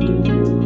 Hola,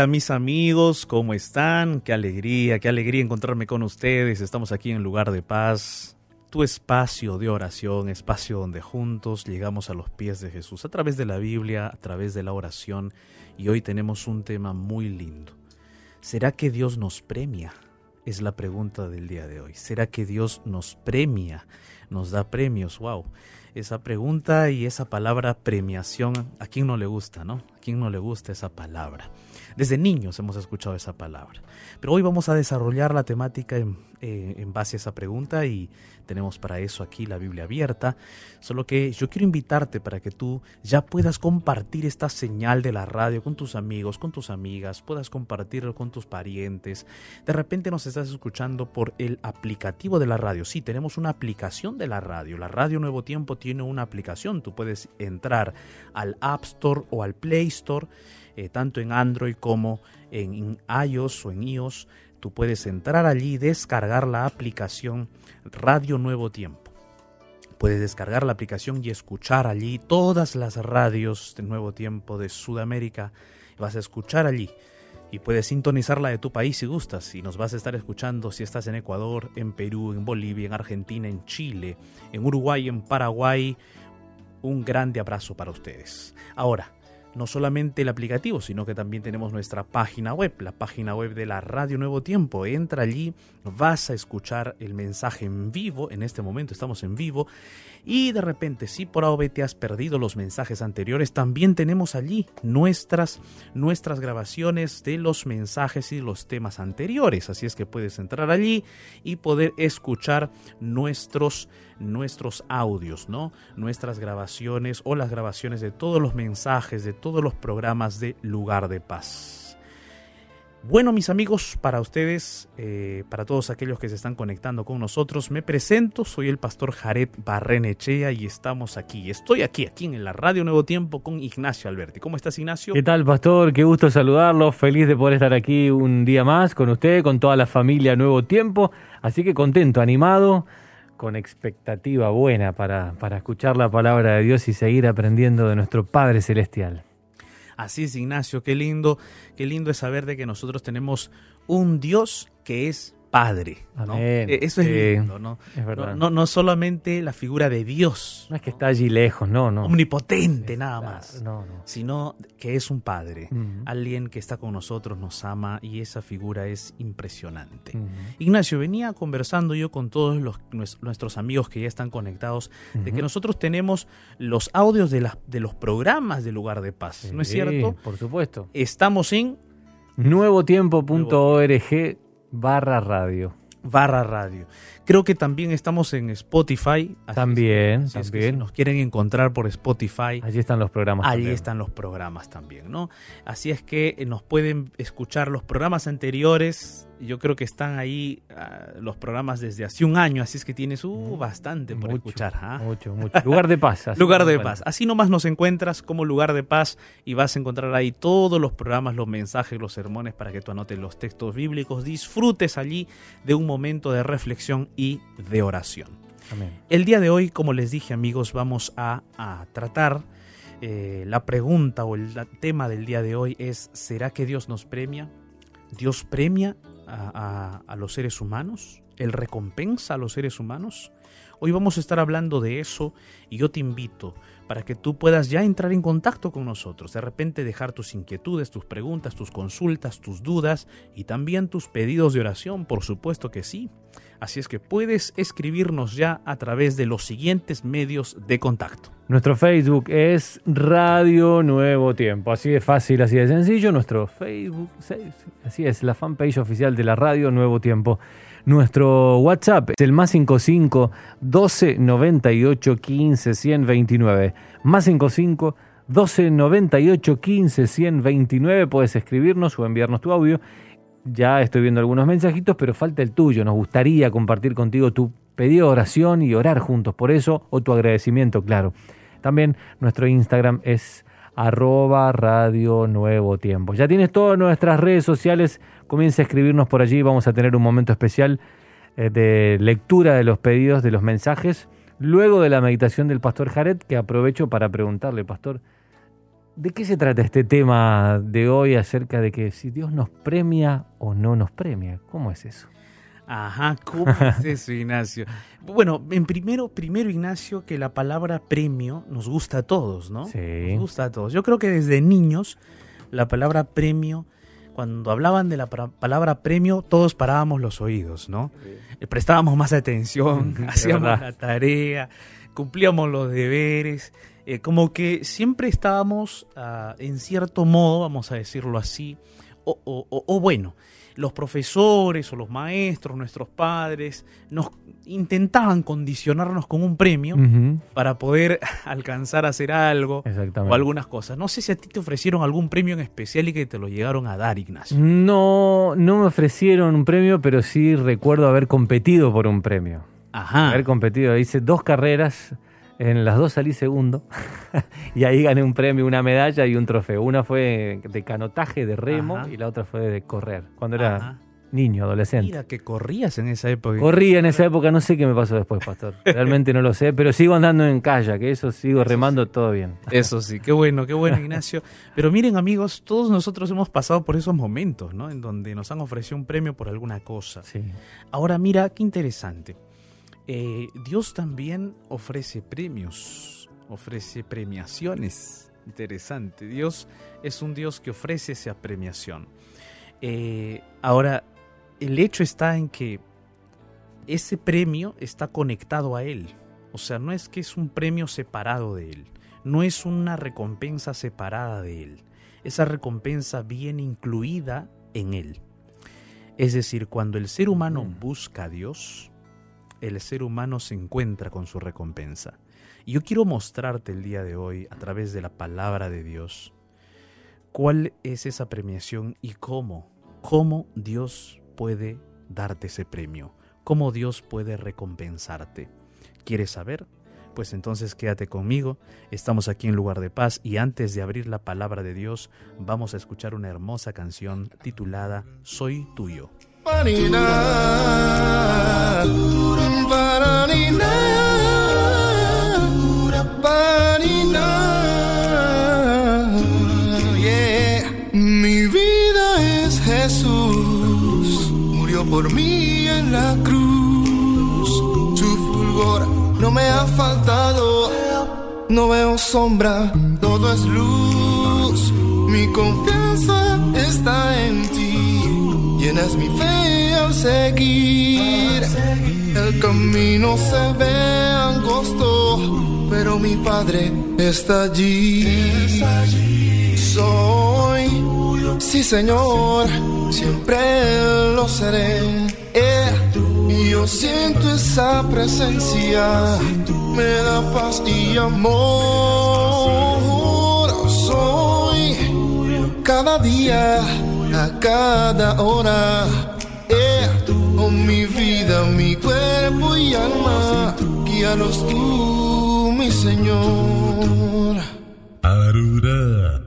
hola mis amigos, ¿cómo están? Qué alegría, qué alegría encontrarme con ustedes. Estamos aquí en Lugar de Paz, tu espacio de oración, espacio donde juntos llegamos a los pies de Jesús a través de la Biblia, a través de la oración. Y hoy tenemos un tema muy lindo. ¿Será que Dios nos premia? Es la pregunta del día de hoy. ¿Será que Dios nos premia? Nos da premios, wow esa pregunta y esa palabra premiación, ¿a quién no le gusta, no? ¿A quién no le gusta esa palabra? Desde niños hemos escuchado esa palabra. Pero hoy vamos a desarrollar la temática en, eh, base a esa pregunta y tenemos para eso aquí la Biblia abierta. Solo que yo quiero invitarte para que tú ya puedas compartir esta señal de la radio con tus amigos, con tus amigas, puedas compartirlo con tus parientes. De repente nos estás escuchando por el aplicativo de la radio. Sí, tenemos una aplicación de la radio. La Radio Nuevo Tiempo tiene una aplicación. Tú puedes entrar al App Store o al Play Store eh, tanto en Android como en, iOS o en iOS. Tú puedes entrar allí y descargar la aplicación Radio Nuevo Tiempo. Puedes descargar la aplicación y escuchar allí todas las radios de Nuevo Tiempo de Sudamérica. Vas a escuchar allí y puedes sintonizar la de tu país si gustas y nos vas a estar escuchando si estás en Ecuador, en Perú, en Bolivia, en Argentina, en Chile, en Uruguay, en Paraguay. Un grande abrazo para ustedes. Ahora, no solamente el aplicativo, sino que también tenemos nuestra página web, la página web de la Radio Nuevo Tiempo. Entra allí, vas a escuchar el mensaje en vivo, en este momento estamos en vivo, y de repente si por AOB te has perdido los mensajes anteriores, también tenemos allí nuestras, nuestras grabaciones de los mensajes y los temas anteriores, así es que puedes entrar allí y poder escuchar nuestros nuestros audios, ¿no? Nuestras grabaciones o las grabaciones de todos los mensajes, de todos los programas de Lugar de Paz. Bueno, mis amigos, para ustedes, eh, para todos aquellos que se están conectando con nosotros, me presento, soy el pastor Jared Barrenechea y estamos aquí. Estoy aquí, aquí en la Radio Nuevo Tiempo con Ignacio Alberti. ¿Cómo estás, Ignacio? ¿Qué tal, pastor? Qué gusto saludarlo. Feliz de poder estar aquí un día más con usted, con toda la familia Nuevo Tiempo. Así que contento, animado con expectativa buena para, para escuchar la palabra de Dios y seguir aprendiendo de nuestro Padre Celestial. Así es, Ignacio, qué lindo, qué lindo es saber de que nosotros tenemos un Dios que es Padre. E, eso es lindo, ¿no? ¿no? ¿no? solamente la figura de Dios. No es que está allí lejos, no, no. Omnipotente, nada más. Sino que es un Padre. Alguien que está con nosotros, nos ama y esa figura es impresionante. Ignacio, venía conversando yo con todos los, nuestros amigos que ya están conectados de que nosotros tenemos los audios de, de los programas de Lugar de Paz. ¿No es cierto? Por supuesto. Estamos en nuevotiempo.org barra radio. Barra radio. Creo que también estamos en Spotify. También, también. si nos quieren encontrar por Spotify. Allí están los programas. Allí están los programas también, ¿no? Así es que eh, nos pueden escuchar los programas anteriores yo creo que están ahí ah, los programas desde hace un año, así es que tienes uh, bastante por escuchar. ¿ah? Mucho, mucho. Lugar de paz. lugar de paz. Así nomás nos encuentras como lugar de paz y vas a encontrar ahí todos los programas, los mensajes, los sermones para que tú anotes los textos bíblicos, disfrutes allí de un momento de reflexión y de oración. El día de hoy, como les dije amigos, vamos a, tratar eh, la pregunta o el tema del día de hoy es, ¿será que Dios nos premia? ¿Dios premia a, los seres humanos? ¿Él recompensa a los seres humanos? Hoy vamos a estar hablando de eso y yo te invito para que tú puedas ya entrar en contacto con nosotros, de repente dejar tus inquietudes, tus preguntas, tus consultas, tus dudas y también tus pedidos de oración, por supuesto que sí. Así es que puedes escribirnos ya a través de los siguientes medios de contacto. Nuestro Facebook es Radio Nuevo Tiempo. Así de fácil, así de sencillo. Nuestro Facebook, así es, la fanpage oficial de la Radio Nuevo Tiempo. Nuestro WhatsApp es el más 55 12 98 15 129. Más 55 12 98 15 129. Puedes escribirnos o enviarnos tu audio Ya estoy viendo algunos mensajitos, pero falta el tuyo. Nos gustaría compartir contigo tu pedido de oración y orar juntos por eso o tu agradecimiento, claro. También nuestro Instagram es arroba radio nuevo tiempo. Ya tienes todas nuestras redes sociales, comienza a escribirnos por allí, vamos a tener un momento especial eh, de lectura de los pedidos, de los mensajes, luego de la meditación del pastor Jared, que aprovecho para preguntarle, pastor, ¿de qué se trata este tema de hoy acerca de que si Dios nos premia o no nos premia? ¿Cómo es eso? Ajá, ¿cómo es eso, Ignacio? Bueno, en primero, primero, Ignacio, que la palabra premio nos gusta a todos, ¿no? Sí. Nos gusta a todos. Yo creo que desde niños la palabra premio, cuando hablaban de la palabra premio, todos parábamos los oídos, ¿no? Sí. Prestábamos más atención, hacíamos la tarea, cumplíamos los deberes, eh, como que siempre estábamos, uh, en cierto modo, vamos a decirlo así, o, o, o, o bueno, los profesores o los maestros, nuestros padres, nos intentaban condicionarnos con un premio uh -huh. para poder alcanzar a hacer algo o algunas cosas. No sé si a ti te ofrecieron algún premio en especial y que te lo llegaron a dar, Ignacio. No, no me ofrecieron un premio, pero sí recuerdo haber competido por un premio. Ajá. Haber competido. Hice dos carreras. En las dos salí segundo y ahí gané un premio, una medalla y un trofeo. Una fue de canotaje, de remo Ajá. y la otra fue de correr, cuando era Ajá. niño, adolescente. Mira, que corrías en esa época. Corría en esa época, no sé qué me pasó después, pastor. Realmente no lo sé, pero sigo andando en calle, que eso sigo remando todo bien. Eso sí, qué bueno, qué bueno, Ignacio. Pero miren, amigos, todos nosotros hemos pasado por esos momentos, ¿no? En donde nos han ofrecido un premio por alguna cosa. Sí. Ahora, mira, qué interesante. Eh, Dios también ofrece premios, ofrece premiaciones. Interesante. Dios es un Dios que ofrece esa premiación. Eh, ahora, el hecho está en que ese premio está conectado a Él. O sea, no es que es un premio separado de Él. No es una recompensa separada de Él. Esa recompensa viene incluida en Él. Es decir, cuando el ser humano busca a Dios, el ser humano se encuentra con su recompensa. Y yo quiero mostrarte el día de hoy, a través de la palabra de Dios, cuál es esa premiación y cómo, cómo Dios puede darte ese premio, cómo Dios puede recompensarte. ¿Quieres saber? Pues entonces quédate conmigo, estamos aquí en lugar de paz y antes de abrir la palabra de Dios vamos a escuchar una hermosa canción titulada Soy tuyo. Mi vida es Jesús, murió por mí en la cruz. Su fulgor no me ha faltado, no veo sombra, todo es luz. Mi confianza está en ti, llenas mi fe al seguir. El camino se ve angosto, pero mi Padre está allí. Soy, sí Señor, siempre lo seré. Eh, yo siento esa presencia, me da paz y amor. Soy cada día, a cada hora. Eh, oh, mi vida, mi cuerpo y alma, guíalos tú, mi Señor. Aruda.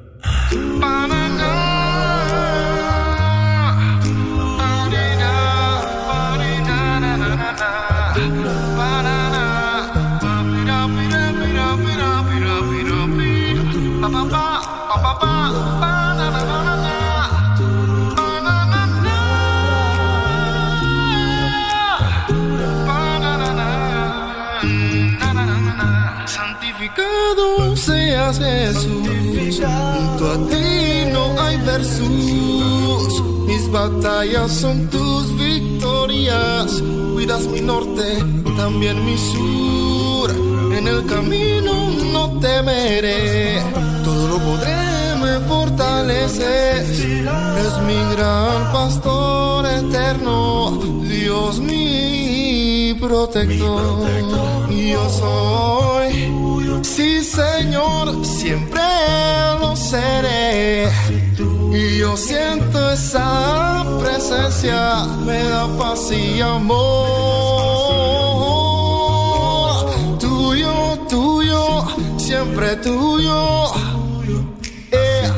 Seas Jesús, junto a ti no hay versus. Mis batallas son tus victorias, cuidas mi norte, también mi sur. En el camino no temeré, todo lo podré, me fortaleces. Es mi gran pastor eterno, Dios mi protector. Yo soy, sí Señor, siempre lo seré. Y yo siento esa presencia, me da paz y amor. Tuyo, tuyo, siempre tuyo. Eh,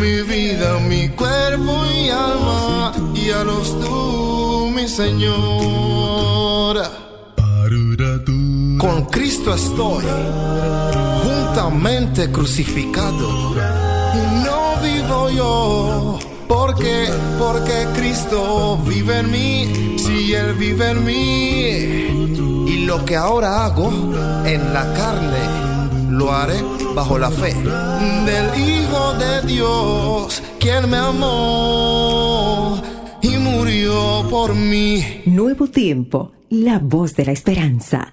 mi vida, mi cuerpo y alma, y a los tú, mi Señor. Con Cristo estoy, juntamente crucificado. Y no vivo yo, porque, porque Cristo vive en mí. Si Él vive en mí. Y lo que ahora hago en la carne, lo haré bajo la fe del Hijo de Dios, quien me amó y murió por mí. Nuevo tiempo, la voz de la esperanza.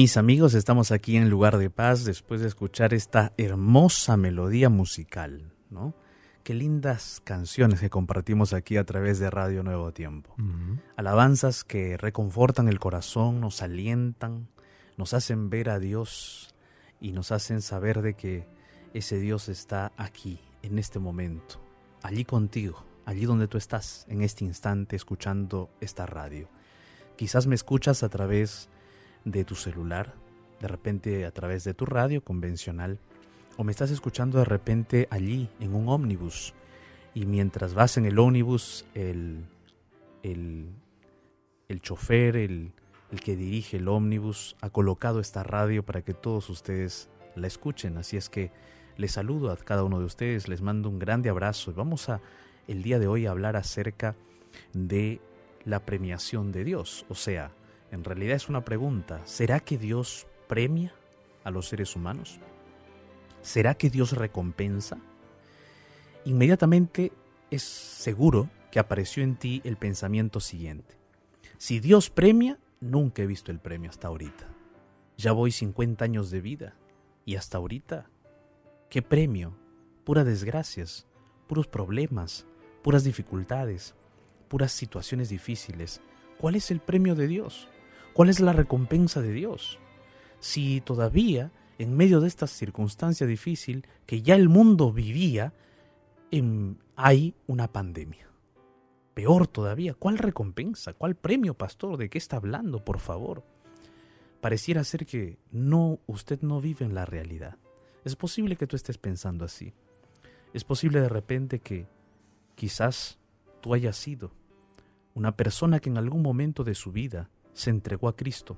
Mis amigos, estamos aquí en Lugar de Paz después de escuchar esta hermosa melodía musical, ¿no? Qué lindas canciones que compartimos aquí a través de Radio Nuevo Tiempo. Alabanzas que reconfortan el corazón, nos alientan, nos hacen ver a Dios y nos hacen saber de que ese Dios está aquí, en este momento, allí contigo, allí donde tú estás, en este instante, escuchando esta radio. Quizás me escuchas a través de tu celular, de repente a través de tu radio convencional, o me estás escuchando de repente allí en un ómnibus, y mientras vas en el ómnibus, el, el, el chofer, el, el que dirige el ómnibus, ha colocado esta radio para que todos ustedes la escuchen. Así es que les saludo a cada uno de ustedes, les mando un grande abrazo. Vamos a el día de hoy hablar acerca de la premiación de Dios, o sea, en realidad es una pregunta. ¿Será que Dios premia a los seres humanos? ¿Será que Dios recompensa? Inmediatamente es seguro que apareció en ti el pensamiento siguiente. Si Dios premia, nunca he visto el premio hasta ahorita. Ya voy 50 años de vida y hasta ahorita, ¿qué premio? Puras desgracias, puros problemas, puras dificultades, puras situaciones difíciles. ¿Cuál es el premio de Dios? ¿Cuál es la recompensa de Dios? Si todavía, en medio de esta circunstancia difícil que ya el mundo vivía, em, hay una pandemia. Peor todavía, ¿cuál recompensa? ¿Cuál premio, pastor? ¿De qué está hablando, por favor? Pareciera ser que no, usted no vive en la realidad. Es posible que tú estés pensando así. Es posible de repente que quizás tú hayas sido una persona que en algún momento de su vida se entregó a Cristo,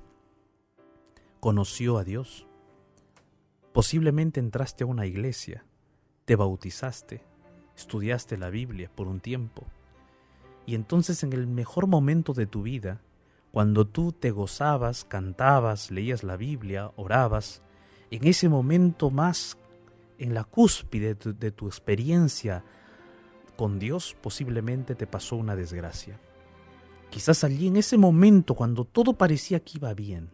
conoció a Dios. Posiblemente entraste a una iglesia, te bautizaste, estudiaste la Biblia por un tiempo. Y entonces en el mejor momento de tu vida, cuando tú te gozabas, cantabas, leías la Biblia, orabas, en ese momento más, en la cúspide de tu, de tu experiencia con Dios, posiblemente te pasó una desgracia. Quizás allí en ese momento, cuando todo parecía que iba bien,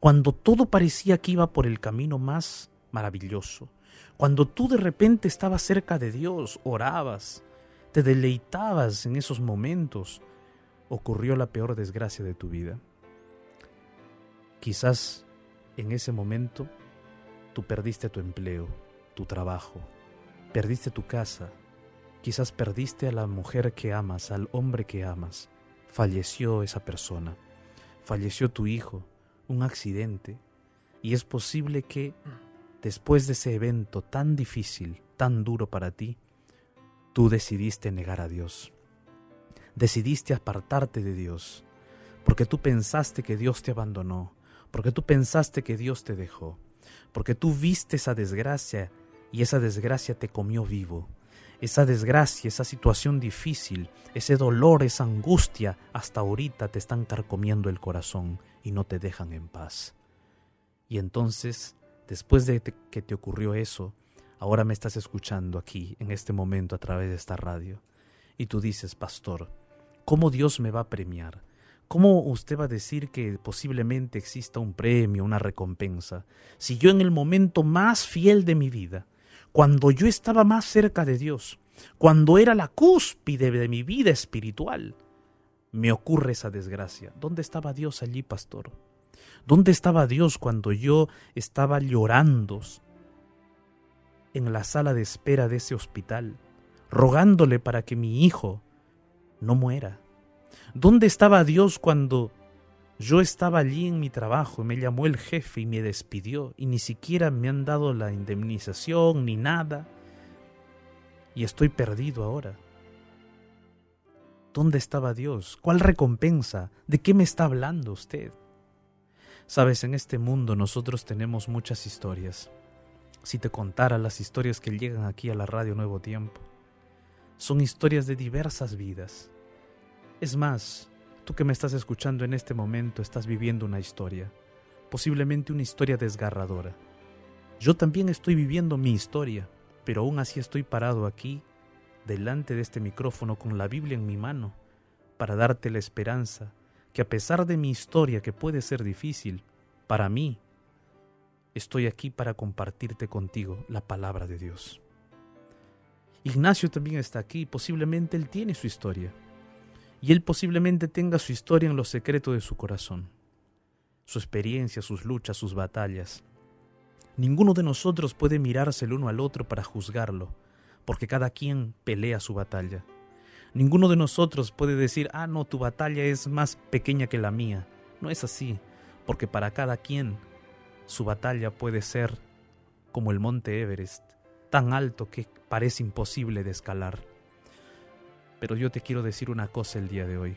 cuando todo parecía que iba por el camino más maravilloso, cuando tú de repente estabas cerca de Dios, orabas, te deleitabas en esos momentos, ocurrió la peor desgracia de tu vida. Quizás en ese momento tú perdiste tu empleo, tu trabajo, perdiste tu casa, quizás perdiste a la mujer que amas, al hombre que amas, falleció esa persona, falleció tu hijo, un accidente, y es posible que después de ese evento tan difícil, tan duro para ti, tú decidiste negar a Dios. Decidiste apartarte de Dios, porque tú pensaste que Dios te abandonó, porque tú pensaste que Dios te dejó, porque tú viste esa desgracia y esa desgracia te comió vivo. Esa desgracia, esa situación difícil, ese dolor, esa angustia, hasta ahorita te están carcomiendo el corazón y no te dejan en paz. Y entonces, después de que te ocurrió eso, ahora me estás escuchando aquí, en este momento, a través de esta radio, y tú dices, pastor, ¿cómo Dios me va a premiar? ¿Cómo usted va a decir que posiblemente exista un premio, una recompensa, si yo en el momento más fiel de mi vida, cuando yo estaba más cerca de Dios, cuando era la cúspide de mi vida espiritual, me ocurre esa desgracia? ¿Dónde estaba Dios allí, pastor? ¿Dónde estaba Dios cuando yo estaba llorando en la sala de espera de ese hospital, rogándole para que mi hijo no muera? ¿Dónde estaba Dios cuando yo estaba allí en mi trabajo y me llamó el jefe y me despidió y ni siquiera me han dado la indemnización ni nada? Y estoy perdido ahora. ¿Dónde estaba Dios? ¿Cuál recompensa? ¿De qué me está hablando usted? Sabes, en este mundo nosotros tenemos muchas historias. Si te contara las historias que llegan aquí a la radio Nuevo Tiempo, son historias de diversas vidas. Es más, tú que me estás escuchando en este momento estás viviendo una historia, posiblemente una historia desgarradora. Yo también estoy viviendo mi historia, pero aún así estoy parado aquí, delante de este micrófono con la Biblia en mi mano, para darte la esperanza que a pesar de mi historia que puede ser difícil, para mí, estoy aquí para compartirte contigo la palabra de Dios. Ignacio también está aquí, posiblemente él tiene su historia, y él posiblemente tenga su historia en lo secreto de su corazón, su experiencia, sus luchas, sus batallas. Ninguno de nosotros puede mirarse el uno al otro para juzgarlo, porque cada quien pelea su batalla. Ninguno de nosotros puede decir, ah, no, tu batalla es más pequeña que la mía. No es así, porque para cada quien su batalla puede ser como el monte Everest, tan alto que parece imposible de escalar. Pero yo te quiero decir una cosa el día de hoy.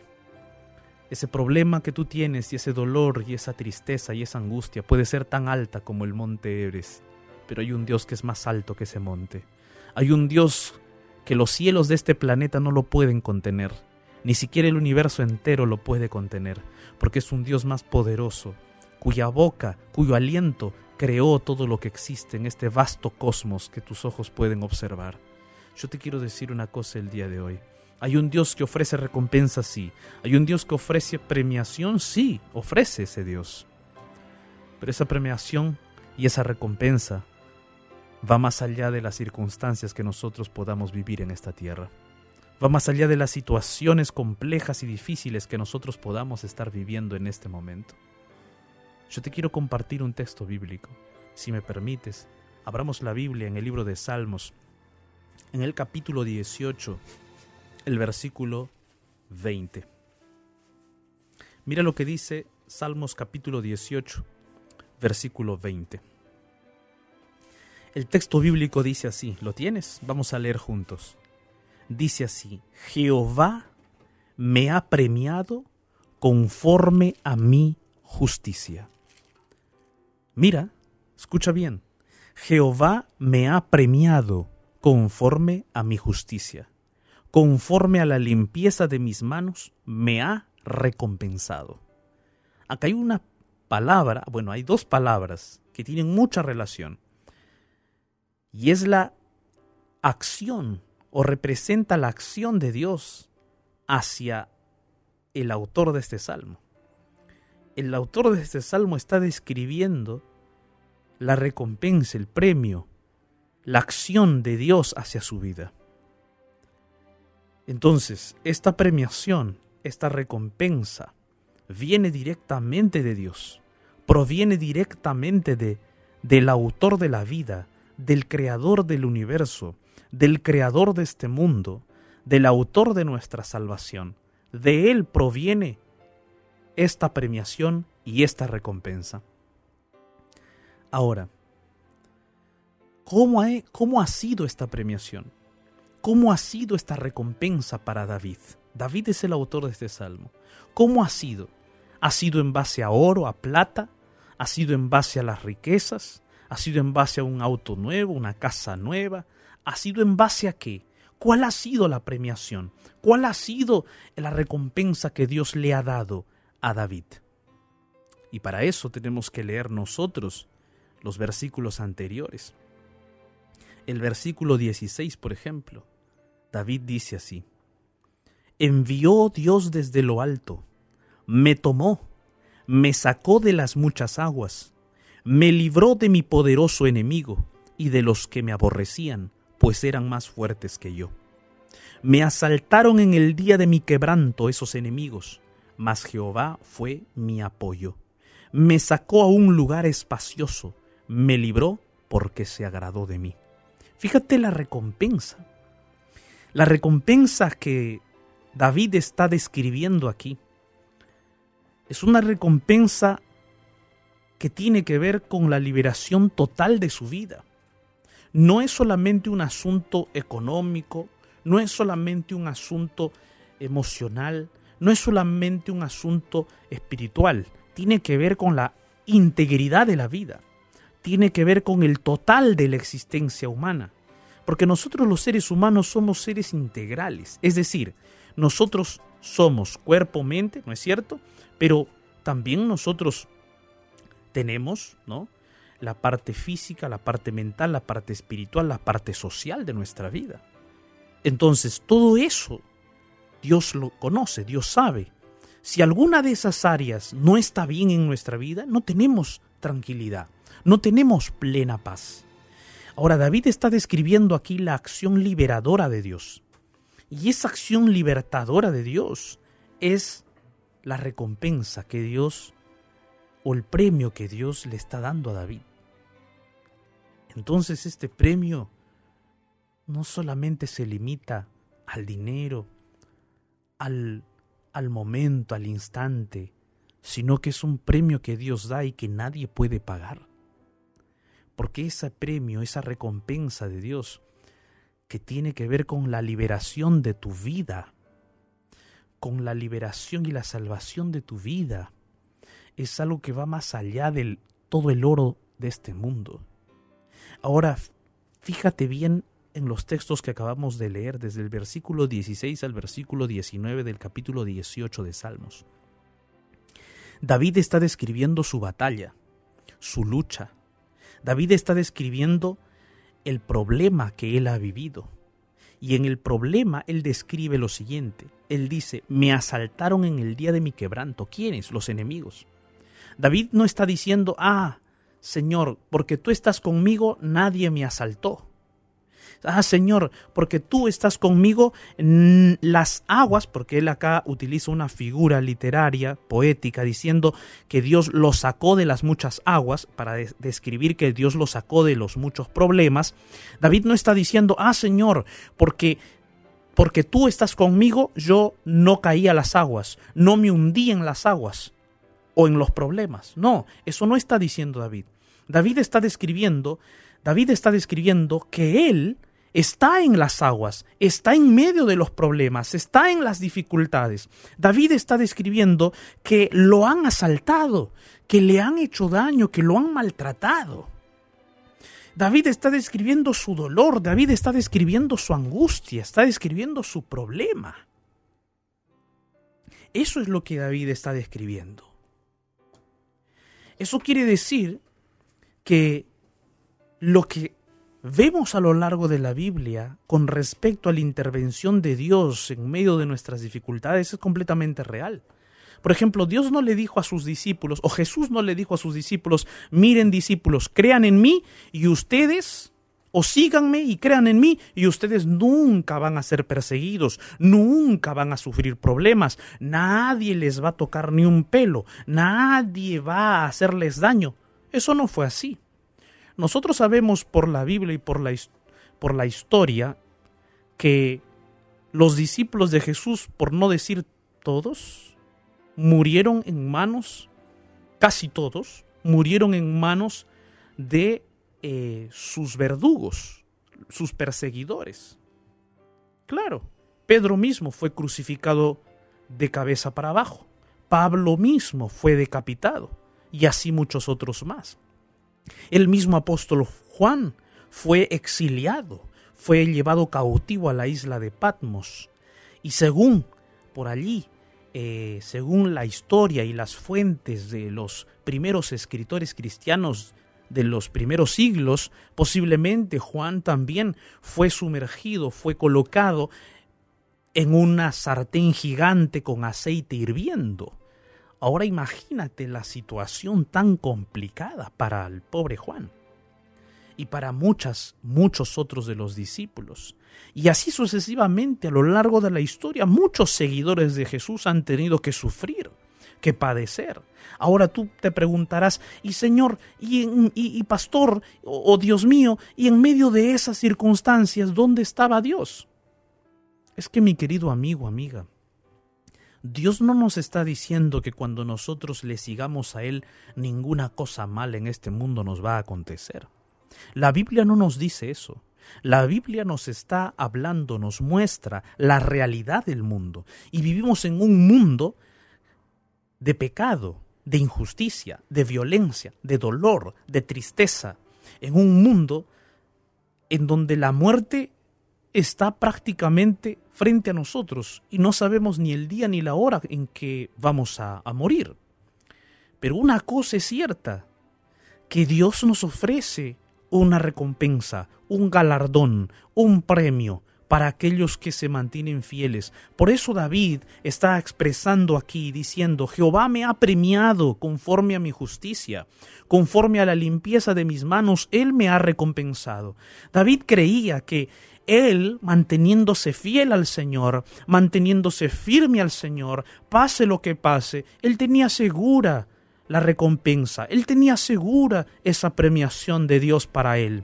Ese problema que tú tienes y ese dolor y esa tristeza y esa angustia puede ser tan alta como el monte Everest, pero hay un Dios que es más alto que ese monte. Hay un Dios que los cielos de este planeta no lo pueden contener, ni siquiera el universo entero lo puede contener, porque es un Dios más poderoso, cuya boca, cuyo aliento creó todo lo que existe en este vasto cosmos que tus ojos pueden observar. Yo te quiero decir una cosa el día de hoy. Hay un Dios que ofrece recompensa, sí. Hay un Dios que ofrece premiación, sí. Ofrece ese Dios. Pero esa premiación y esa recompensa va más allá de las circunstancias que nosotros podamos vivir en esta tierra. Va más allá de las situaciones complejas y difíciles que nosotros podamos estar viviendo en este momento. Yo te quiero compartir un texto bíblico. Si me permites, abramos la Biblia en el libro de Salmos, en el capítulo 18, el versículo 20. Mira lo que dice Salmos capítulo 18, versículo 20. El texto bíblico dice así, ¿lo tienes? Vamos a leer juntos. Dice así, Jehová me ha premiado conforme a mi justicia. Mira, escucha bien, Jehová me ha premiado conforme a mi justicia, conforme a la limpieza de mis manos, me ha recompensado. Acá hay una palabra, bueno, hay dos palabras que tienen mucha relación y es la acción o representa la acción de Dios hacia el autor de este salmo. El autor de este salmo está describiendo la recompensa, el premio, la acción de Dios hacia su vida. Entonces, esta premiación, esta recompensa, viene directamente de Dios, proviene directamente de, del autor de la vida, del creador del universo, del creador de este mundo, del autor de nuestra salvación. De él proviene esta premiación y esta recompensa. Ahora, ¿cómo ha, cómo ha sido esta premiación? ¿Cómo ha sido esta recompensa para David? David es el autor de este salmo. ¿Cómo ha sido? ¿Ha sido en base a oro, a plata? ¿Ha sido en base a las riquezas? ¿Ha sido en base a un auto nuevo, una casa nueva? ¿Ha sido en base a qué? ¿Cuál ha sido la premiación? ¿Cuál ha sido la recompensa que Dios le ha dado a David? Y para eso tenemos que leer nosotros los versículos anteriores. El versículo 16, por ejemplo, David dice así, Envió Dios desde lo alto, me tomó, me sacó de las muchas aguas, me libró de mi poderoso enemigo y de los que me aborrecían, pues eran más fuertes que yo. Me asaltaron en el día de mi quebranto esos enemigos, mas Jehová fue mi apoyo. Me sacó a un lugar espacioso, me libró porque se agradó de mí. Fíjate la recompensa. La recompensa que David está describiendo aquí es una recompensa que tiene que ver con la liberación total de su vida. No es solamente un asunto económico, no es solamente un asunto emocional, no es solamente un asunto espiritual, tiene que ver con la integridad de la vida tiene que ver con el total de la existencia humana. Porque nosotros los seres humanos somos seres integrales. Es decir, nosotros somos cuerpo, mente, ¿no es cierto? Pero también nosotros tenemos, ¿no? La parte física, la parte mental, la parte espiritual, la parte social de nuestra vida. Entonces, todo eso Dios lo conoce, Dios sabe. Si alguna de esas áreas no está bien en nuestra vida, no tenemos tranquilidad no tenemos plena paz. Ahora David está describiendo aquí la acción liberadora de Dios. Y esa acción libertadora de Dios es la recompensa que Dios o el premio que Dios le está dando a David. Entonces este premio no solamente se limita al dinero, al, al momento, al instante, sino que es un premio que Dios da y que nadie puede pagar. Porque ese premio, esa recompensa de Dios, que tiene que ver con la liberación de tu vida, con la liberación y la salvación de tu vida, es algo que va más allá de todo el oro de este mundo. Ahora, fíjate bien en los textos que acabamos de leer, desde el versículo 16 al versículo 19 del capítulo 18 de Salmos. David está describiendo su batalla, su lucha, David está describiendo el problema que él ha vivido. Y en el problema él describe lo siguiente. Él dice, me asaltaron en el día de mi quebranto. ¿Quiénes? Los enemigos. David no está diciendo, ah, Señor, porque tú estás conmigo, nadie me asaltó. Ah, Señor, porque tú estás conmigo, las aguas, porque él acá utiliza una figura literaria, poética, diciendo que Dios lo sacó de las muchas aguas, para describir que Dios lo sacó de los muchos problemas. David no está diciendo, ah, Señor, porque porque tú estás conmigo, yo no caí a las aguas, no me hundí en las aguas o en los problemas. No, eso no está diciendo David. David está describiendo, David está describiendo que él está en las aguas, está en medio de los problemas, está en las dificultades. David está describiendo que lo han asaltado, que le han hecho daño, que lo han maltratado. David está describiendo su dolor, David está describiendo su angustia, está describiendo su problema. Eso es lo que David está describiendo. Eso quiere decir que lo que vemos a lo largo de la Biblia con respecto a la intervención de Dios en medio de nuestras dificultades es completamente real. Por ejemplo, Dios no le dijo a sus discípulos, o Jesús no le dijo a sus discípulos, miren discípulos, crean en mí y ustedes, o síganme y crean en mí y ustedes nunca van a ser perseguidos, nunca van a sufrir problemas, nadie les va a tocar ni un pelo, nadie va a hacerles daño. Eso no fue así. Nosotros sabemos por la Biblia y por la, por la historia que los discípulos de Jesús, por no decir todos, murieron en manos, casi todos, murieron en manos de eh, sus verdugos, sus perseguidores. Claro, Pedro mismo fue crucificado de cabeza para abajo, Pablo mismo fue decapitado y así muchos otros más. El mismo apóstol Juan fue exiliado, fue llevado cautivo a la isla de Patmos. Y según por allí, eh, según la historia y las fuentes de los primeros escritores cristianos de los primeros siglos, posiblemente Juan también fue sumergido, fue colocado en una sartén gigante con aceite hirviendo. Ahora imagínate la situación tan complicada para el pobre Juan y para muchas, muchos otros de los discípulos. Y así sucesivamente a lo largo de la historia, muchos seguidores de Jesús han tenido que sufrir, que padecer. Ahora tú te preguntarás, y Señor, y, Pastor, o Dios mío, y en medio de esas circunstancias, ¿dónde estaba Dios? Es que mi querido amigo, amiga, Dios no nos está diciendo que cuando nosotros le sigamos a Él, ninguna cosa mala en este mundo nos va a acontecer. La Biblia no nos dice eso. La Biblia nos está hablando, nos muestra la realidad del mundo. Y vivimos en un mundo de pecado, de injusticia, de violencia, de dolor, de tristeza. En un mundo en donde la muerte está prácticamente frente a nosotros y no sabemos ni el día ni la hora en que vamos a, morir. Pero una cosa es cierta, que Dios nos ofrece una recompensa, un galardón, un premio para aquellos que se mantienen fieles. Por eso David está expresando aquí diciendo, Jehová me ha premiado conforme a mi justicia, conforme a la limpieza de mis manos, Él me ha recompensado. David creía que él, manteniéndose fiel al Señor, manteniéndose firme al Señor, pase lo que pase, él tenía segura la recompensa. Él tenía segura esa premiación de Dios para él.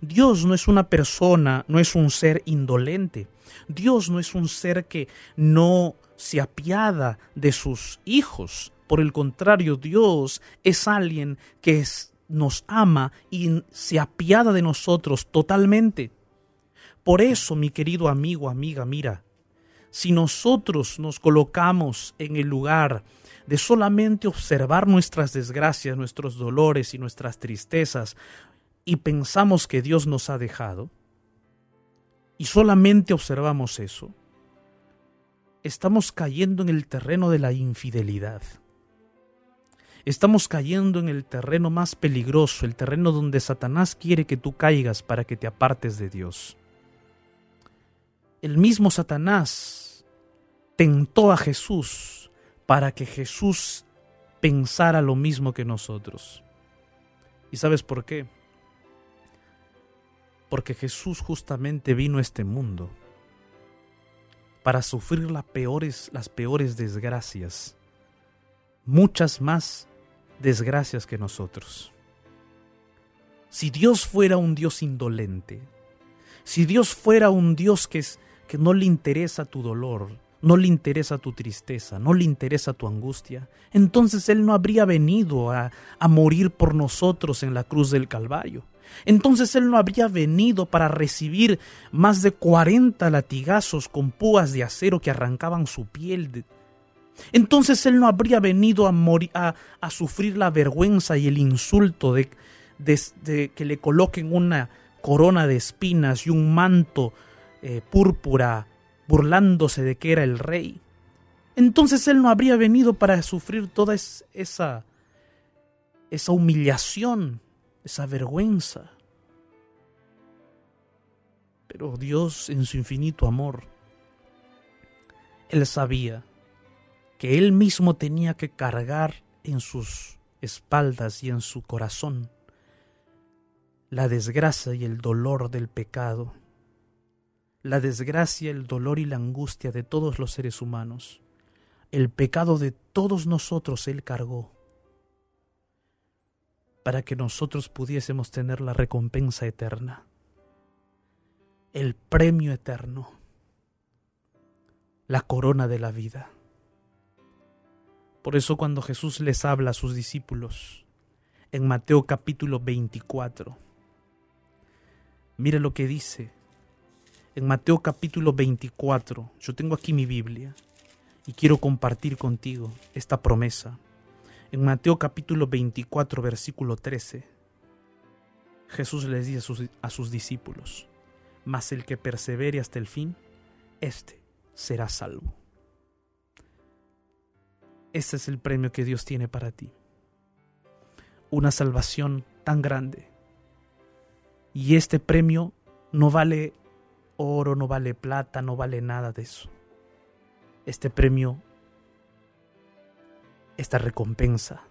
Dios no es una persona, no es un ser indolente. Dios no es un ser que no se apiada de sus hijos. Por el contrario, Dios es alguien que nos ama y se apiada de nosotros totalmente. Por eso, mi querido amigo, amiga, mira, si nosotros nos colocamos en el lugar de solamente observar nuestras desgracias, nuestros dolores y nuestras tristezas y pensamos que Dios nos ha dejado, y solamente observamos eso, estamos cayendo en el terreno de la infidelidad. Estamos cayendo en el terreno más peligroso, el terreno donde Satanás quiere que tú caigas para que te apartes de Dios. El mismo Satanás tentó a Jesús para que Jesús pensara lo mismo que nosotros. ¿Y sabes por qué? Porque Jesús justamente vino a este mundo para sufrir las peores, las peores desgracias, muchas más desgracias que nosotros. Si Dios fuera un Dios indolente, si Dios fuera un Dios que, es, que no le interesa tu dolor, no le interesa tu tristeza, no le interesa tu angustia, entonces Él no habría venido a, a, morir por nosotros en la cruz del Calvario. Entonces Él no habría venido para recibir más de 40 latigazos con púas de acero que arrancaban su piel. Entonces Él no habría venido a, morir, a, sufrir la vergüenza y el insulto de, que le coloquen una corona de espinas y un manto eh, púrpura burlándose de que era el rey. Entonces él no habría venido para sufrir toda esa, esa humillación, esa vergüenza. Pero Dios en su infinito amor, él sabía que él mismo tenía que cargar en sus espaldas y en su corazón la desgracia y el dolor del pecado la desgracia, el dolor y la angustia de todos los seres humanos. El pecado de todos nosotros Él cargó para que nosotros pudiésemos tener la recompensa eterna, el premio eterno, la corona de la vida. Por eso cuando Jesús les habla a sus discípulos en Mateo capítulo 24, mire lo que dice en Mateo capítulo 24. Yo tengo aquí mi Biblia y quiero compartir contigo esta promesa. En Mateo capítulo 24, versículo 13, Jesús les dice a sus, discípulos, mas el que persevere hasta el fin, éste será salvo. Este es el premio que Dios tiene para ti. Una salvación tan grande. Y este premio no vale oro, no vale plata, no vale nada de eso. Este premio, esta recompensa,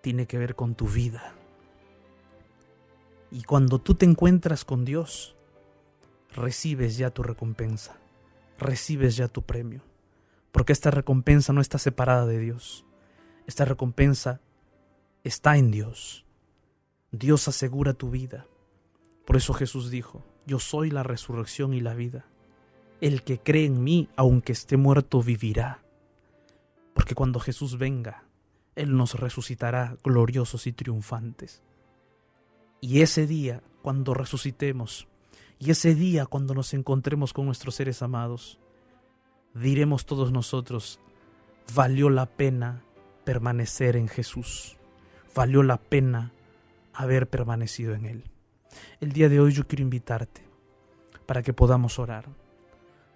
tiene que ver con tu vida. Y cuando tú te encuentras con Dios, recibes ya tu recompensa, recibes ya tu premio, porque esta recompensa no está separada de Dios, esta recompensa está en Dios. Dios asegura tu vida. Por eso Jesús dijo, yo soy la resurrección y la vida. El que cree en mí, aunque esté muerto, vivirá. Porque cuando Jesús venga, Él nos resucitará gloriosos y triunfantes. Y ese día, cuando resucitemos, y ese día, cuando nos encontremos con nuestros seres amados, diremos todos nosotros, valió la pena permanecer en Jesús, valió la pena haber permanecido en Él. El día de hoy yo quiero invitarte para que podamos orar,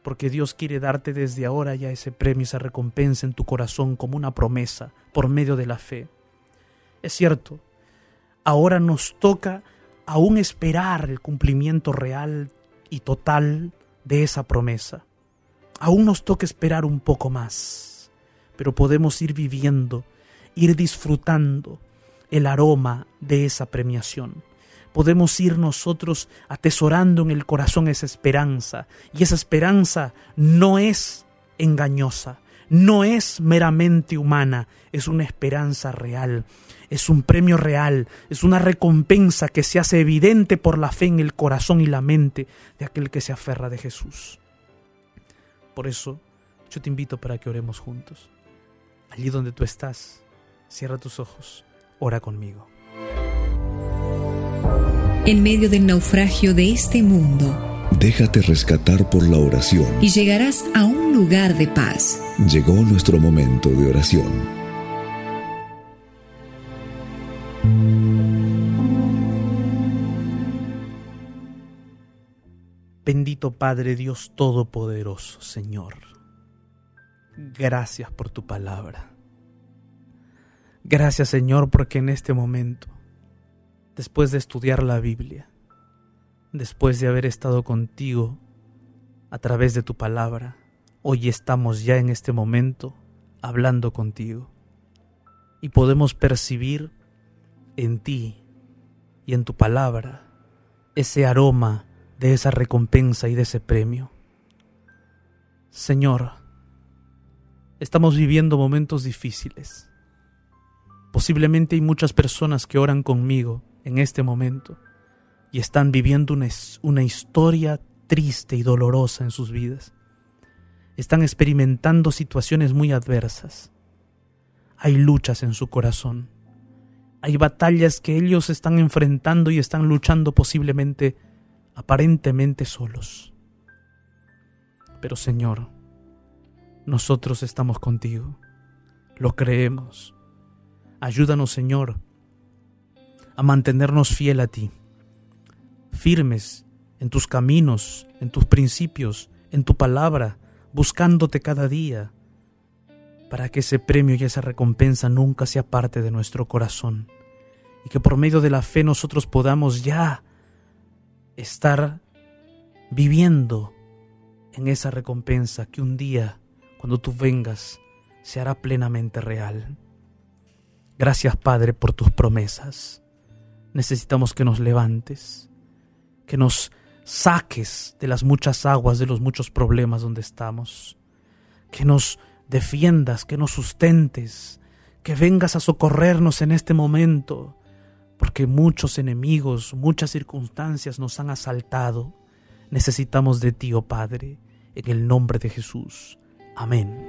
porque Dios quiere darte desde ahora ya ese premio, esa recompensa en tu corazón como una promesa por medio de la fe. Es cierto, ahora nos toca aún esperar el cumplimiento real y total de esa promesa. Aún nos toca esperar un poco más, pero podemos ir viviendo, ir disfrutando el aroma de esa premiación. Podemos ir nosotros atesorando en el corazón esa esperanza, y esa esperanza no es engañosa, no es meramente humana, es una esperanza real, es un premio real, es una recompensa que se hace evidente por la fe en el corazón y la mente de aquel que se aferra de Jesús. Por eso, yo te invito para que oremos juntos. Allí donde tú estás, cierra tus ojos, ora conmigo. En medio del naufragio de este mundo, Déjate rescatar por la oración. y llegarás a un lugar de paz. Llegó nuestro momento de oración. Bendito Padre Dios Todopoderoso, Señor. Gracias por tu palabra. Gracias, Señor, porque en este momento, después de estudiar la Biblia, después de haber estado contigo a través de tu palabra, hoy estamos ya en este momento hablando contigo. Y podemos percibir en ti y en tu palabra ese aroma de esa recompensa y de ese premio. Señor, estamos viviendo momentos difíciles. Posiblemente hay muchas personas que oran conmigo en este momento y están viviendo una, una historia triste y dolorosa en sus vidas. Están experimentando situaciones muy adversas. Hay luchas en su corazón. Hay batallas que ellos están enfrentando y están luchando posiblemente aparentemente solos. Pero Señor, nosotros estamos contigo, lo creemos. Ayúdanos, Señor, a mantenernos fiel a ti, firmes en tus caminos, en tus principios, en tu palabra, buscándote cada día, para que ese premio y esa recompensa nunca sea parte de nuestro corazón, y que por medio de la fe nosotros podamos ya estar viviendo en esa recompensa que un día, cuando tú vengas, se hará plenamente real. Gracias Padre por tus promesas. Necesitamos que nos levantes, que nos saques de las muchas aguas, de los muchos problemas donde estamos, que nos defiendas, que nos sustentes, que vengas a socorrernos en este momento, porque muchos enemigos, muchas circunstancias nos han asaltado. Necesitamos de ti, oh Padre, en el nombre de Jesús. Amén.